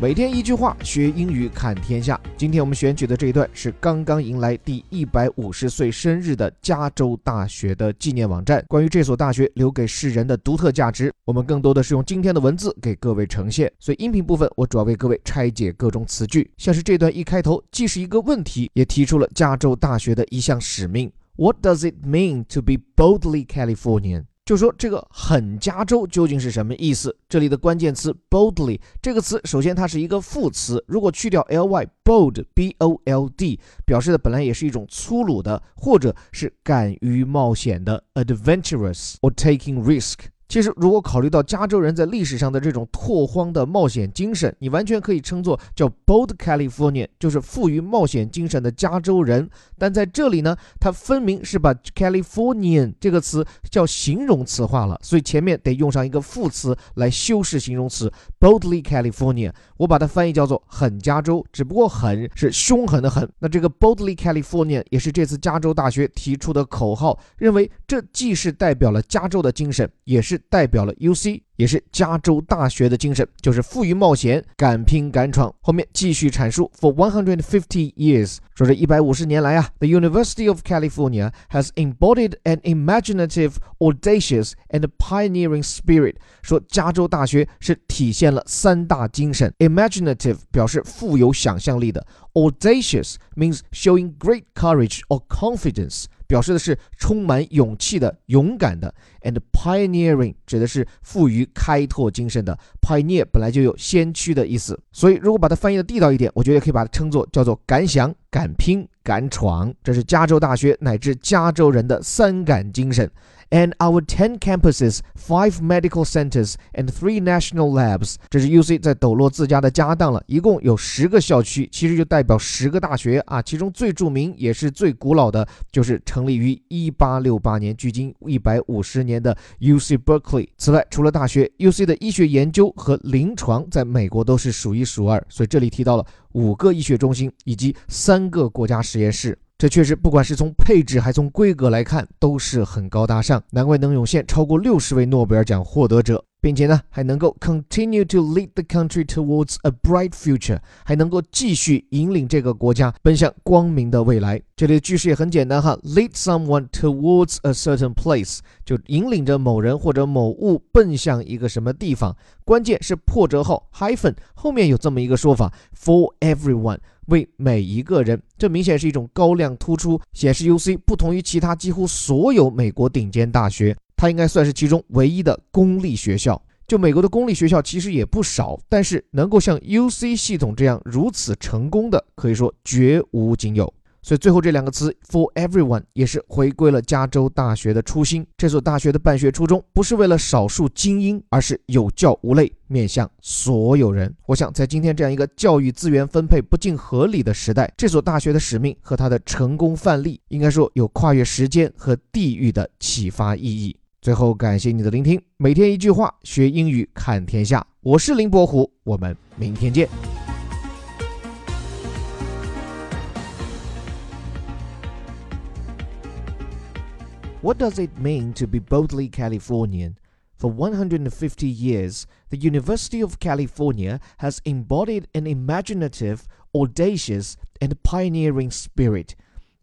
每天一句话，学英语看天下。今天我们选取的这一段是刚刚迎来第一百五十岁生日的加州大学的纪念网站。关于这所大学留给世人的独特价值，我们更多的是用今天的文字给各位呈现。所以音频部分，我主要为各位拆解各种词句。像是这段一开头，既是一个问题，也提出了加州大学的一项使命。What does it mean to be boldly Californian？就说这个很加州究竟是什么意思？这里的关键词 boldly 这个词，首先它是一个副词，如果去掉 ly，bold b o l d 表示的本来也是一种粗鲁的，或者是敢于冒险的 adventurous or taking risk。其实，如果考虑到加州人在历史上的这种拓荒的冒险精神，你完全可以称作叫 bold California，就是富于冒险精神的加州人。但在这里呢，它分明是把 Californian 这个词叫形容词化了，所以前面得用上一个副词来修饰形容词 boldly California。我把它翻译叫做狠加州，只不过狠是凶狠的狠。那这个 boldly California 也是这次加州大学提出的口号，认为这既是代表了加州的精神，也是。代表了 UC。也是加州大学的精神，就是富于冒险、敢拼敢闯。后面继续阐述，For one hundred fifty years，说这一百五十年来啊，the University of California has embodied an imaginative, audacious and pioneering spirit。说加州大学是体现了三大精神：imaginative 表示富有想象力的；audacious means showing great courage or confidence， 表示的是充满勇气的、勇敢的；and pioneering 指的是富于开拓精神的。pioneer 本来就有先驱的意思，所以如果把它翻译的地道一点，我觉得可以把它称作叫做敢想、敢拼、敢闯。这是加州大学乃至加州人的三敢精神。And our ten campuses, five medical centers, and three national labs。这是 UC 在抖落自家的家当了，一共有十个校区，其实就代表十个大学啊。其中最著名也是最古老的，就是成立于一八六八年，距今一百五十年的 UC Berkeley。此外，除了大学，UC 的医学研究和临床在美国都是数一数二。所以这里提到了五个医学中心以及三个国家实验室。这确实，不管是从配置还从规格来看，都是很高大上，难怪能涌现超过六十位诺贝尔奖获得者，并且呢，还能够 continue to lead the country towards a bright future，还能够继续引领这个国家奔向光明的未来。这里的句式也很简单哈，lead someone towards a certain place，就引领着某人或者某物奔向一个什么地方。关键是破折号 hyphen 后面有这么一个说法，for everyone。为每一个人，这明显是一种高亮突出，显示 UC 不同于其他几乎所有美国顶尖大学，它应该算是其中唯一的公立学校。就美国的公立学校其实也不少，但是能够像 UC 系统这样如此成功的，可以说绝无仅有。所以最后这两个词 for everyone 也是回归了加州大学的初心。这所大学的办学初衷不是为了少数精英，而是有教无类，面向所有人。我想在今天这样一个教育资源分配不尽合理的时代，这所大学的使命和它的成功范例，应该说有跨越时间和地域的启发意义。最后感谢你的聆听，每天一句话，学英语看天下。我是林伯虎，我们明天见。What does it mean to be boldly Californian? For 150 years, the University of California has embodied an imaginative, audacious, and pioneering spirit.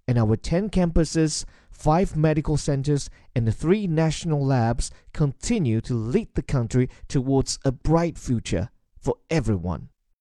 And our 10 campuses, 5 medical centers, and 3 national labs continue to lead the country towards a bright future for everyone.